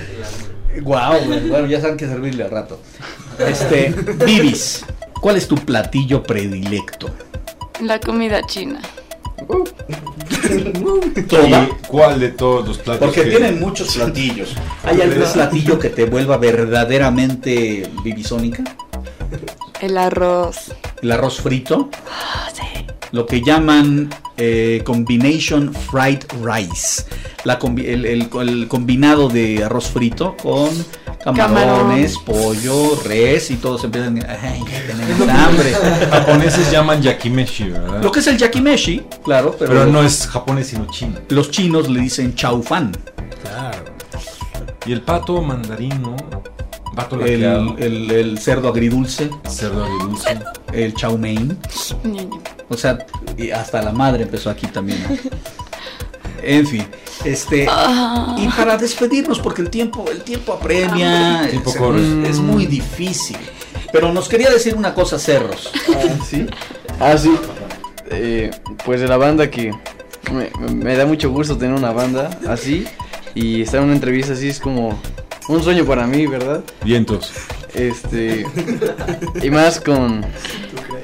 Guau, bueno, ya saben que servirle al rato. Este, Vivis, ¿cuál es tu platillo predilecto? La comida china. Toda. ¿Y cuál de todos los platos? Porque que- tienen muchos platillos. ¿Hay algún platillo que te vuelva verdaderamente vivisónica? El arroz. El arroz frito, Ah, sí. Lo que llaman eh, combination fried rice. La combi- el, el- el combinado de arroz frito con camarones, pollo, res y todos empiezan ay, ya tenemos hambre. Los japoneses llaman yakimeshi, ¿verdad? Lo que es el yakimeshi, claro, pero, Pero no es japonés sino chino. los chinos le dicen chau fan. Claro. Y el pato mandarino, pato El, el- el cerdo agridulce, cerdo agridulce. el chow mein. O sea, y hasta la madre empezó aquí también. ¿no? En fin, este Ah. y para despedirnos porque el tiempo el tiempo apremia, El tiempo se- corre. es muy difícil. Pero nos quería decir una cosa, Cerros. Ah, ¿Sí? Ah, sí. Eh, pues de la banda que me, me da mucho gusto tener una banda así y estar en una entrevista así es como un sueño para mí, ¿verdad? Vientos. Este y más con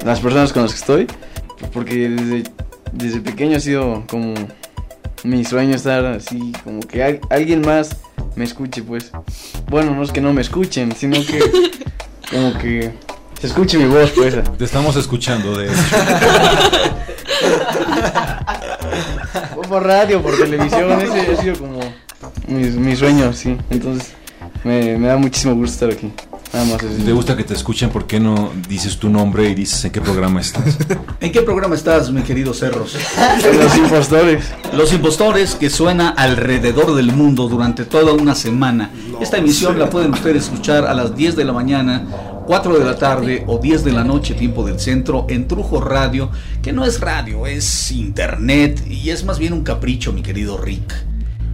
las personas con las que estoy, porque desde, desde pequeño ha sido como mi sueño estar así, como que al- alguien más me escuche, pues. Bueno, no es que no me escuchen, sino que como que se escuche mi voz, pues. Te estamos escuchando, de hecho. O por radio, por televisión, ese ha sido como mis, mis sueños, sí. Entonces, me, me da muchísimo gusto estar aquí. Nada más te gusta que te escuchen, ¿por qué no dices tu nombre y dices en qué programa estás? ¿En qué programa estás, mi querido Cerros? Los impostores. Los Impostores, que suena alrededor del mundo durante toda una semana. Esta emisión la pueden ustedes escuchar a las 10 de la mañana, 4 de la tarde o 10 de la noche, tiempo del centro, en Trujo Radio, que no es radio, es internet y es más bien un capricho, mi querido Rick.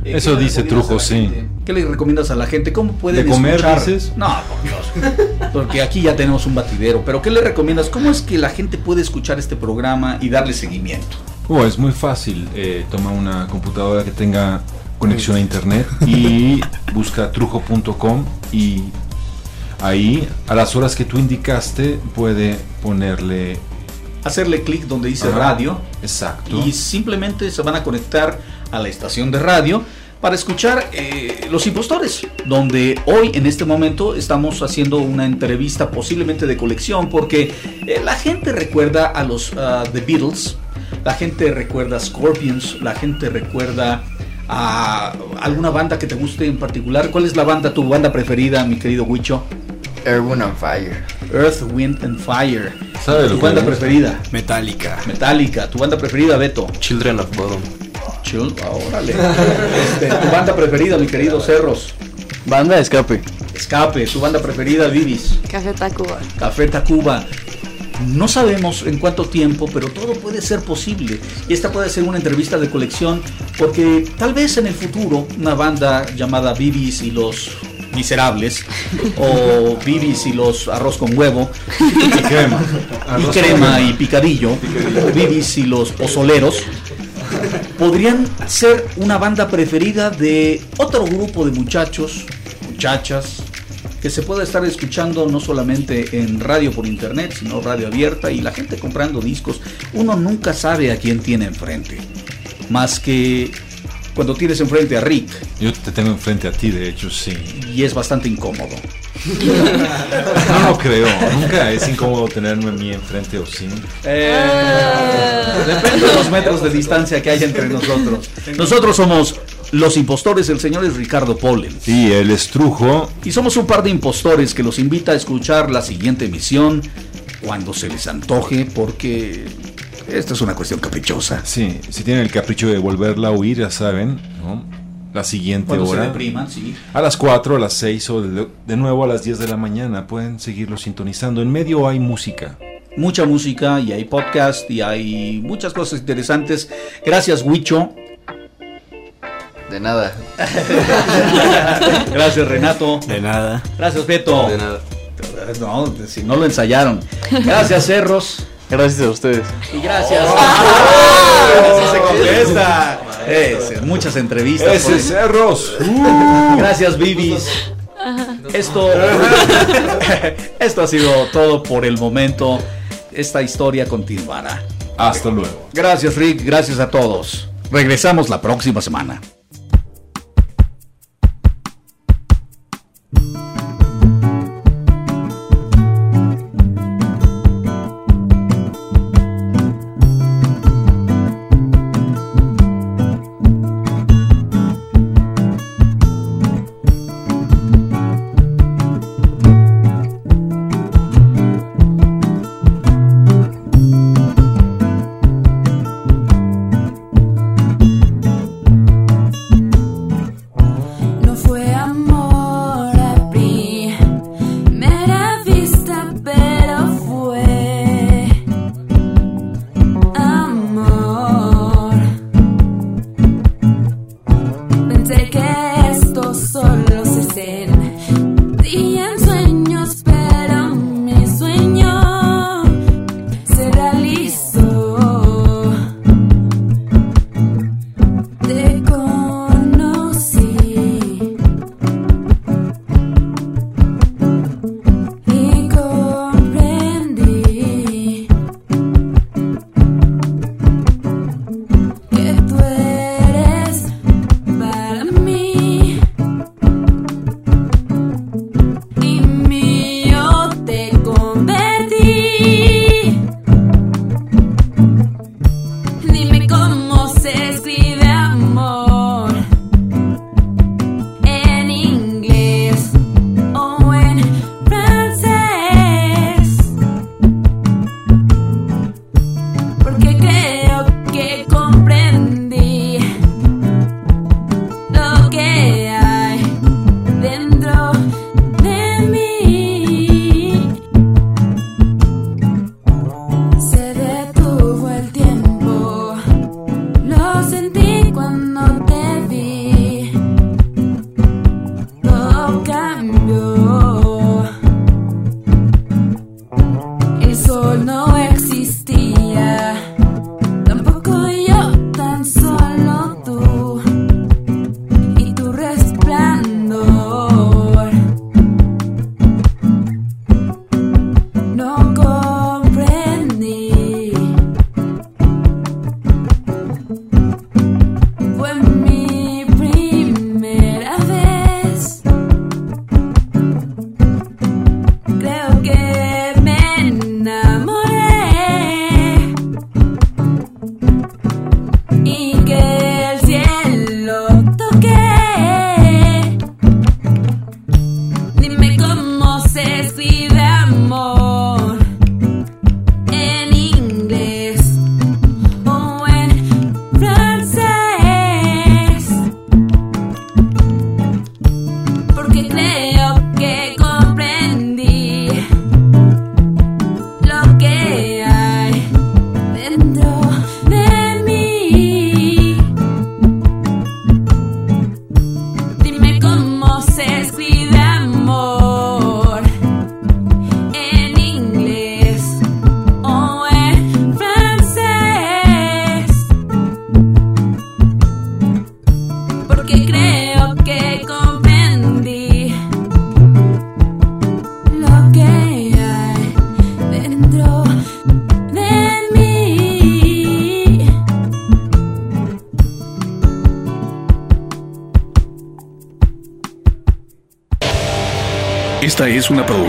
Eh, Eso ¿qué le dice Trujo, sí. ¿Qué le recomiendas a la gente? ¿Cómo pueden ¿De comer, escuchar? dices? No, por Dios. Porque aquí ya tenemos un batidero. Pero ¿qué le recomiendas? ¿Cómo es que la gente puede escuchar este programa y darle seguimiento? Oh, es muy fácil. Eh, toma una computadora que tenga conexión a internet y busca trujo.com y ahí a las horas que tú indicaste puede ponerle Hacerle clic donde dice Ajá, radio Exacto. y simplemente se van a conectar a la estación de radio para escuchar eh, Los Impostores, donde hoy en este momento estamos haciendo una entrevista posiblemente de colección porque eh, la gente recuerda a los ah, The Beatles, la gente recuerda a Scorpions, la gente recuerda a alguna banda que te guste en particular. ¿Cuál es la banda, tu banda preferida, mi querido Huicho? Erwin on Fire. Earth, Wind and Fire. ¿Sabe lo Tu banda preferida. Metallica. Metallica. Tu banda preferida, Beto. Children of Bodom. Chill, ah, órale. Este, tu banda preferida, mi querido Cerros. Banda escape. Escape, tu banda preferida, Vivis. Café Tacuba. Café Tacuba. No sabemos en cuánto tiempo, pero todo puede ser posible. Y esta puede ser una entrevista de colección, porque tal vez en el futuro una banda llamada Vivis y los Miserables, o Vivis y los Arroz con Huevo, Y crema. y crema y picadillo, Vivis y los Pozoleros, podrían ser una banda preferida de otro grupo de muchachos, muchachas, que se pueda estar escuchando no solamente en radio por internet, sino radio abierta y la gente comprando discos. Uno nunca sabe a quién tiene enfrente, más que cuando tienes enfrente a Rick Yo te tengo enfrente a ti, de hecho, sí. y es bastante incómodo. No lo creo. Nunca es incómodo tenerme a mí enfrente o sí. Depende de los metros de distancia que haya entre nosotros. Nosotros somos los impostores, el señor es Ricardo Polen. Y el estrujo, Y somos un par de impostores que los invita a escuchar la siguiente emisión cuando se les antoje, porque esta es una cuestión caprichosa. sí, si tienen el capricho de volverla a oír, ya saben, ¿no? La siguiente Cuando se hora. depriman, sí. A las 4, a las 6 o de, de nuevo a las 10 de la mañana pueden seguirlo sintonizando. En medio hay música. Mucha música y hay podcast y hay muchas cosas interesantes. Gracias, Huicho. De nada. Gracias, Renato. De nada. Gracias, Beto. De nada. No, si no lo ensayaron. Gracias, Cerros. Gracias a ustedes. Y gracias. Así se contesta. Muchas entrevistas. ¡Ese por- Cerros! Gracias, Bibis. Esto, esto ha sido todo por el momento. Esta historia continuará. Hasta luego. Gracias, Rick. Gracias a todos. Regresamos la próxima semana.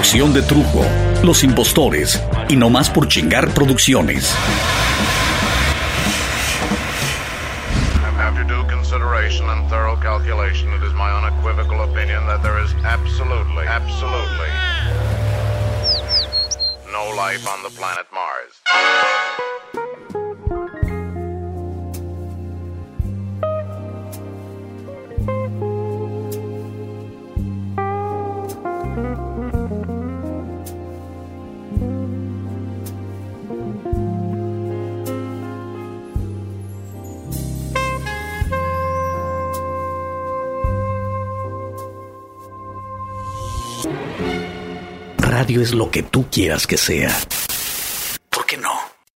De Trujo, Los Impostores y No Más por Chingar Producciones. Es lo que tú quieras que sea.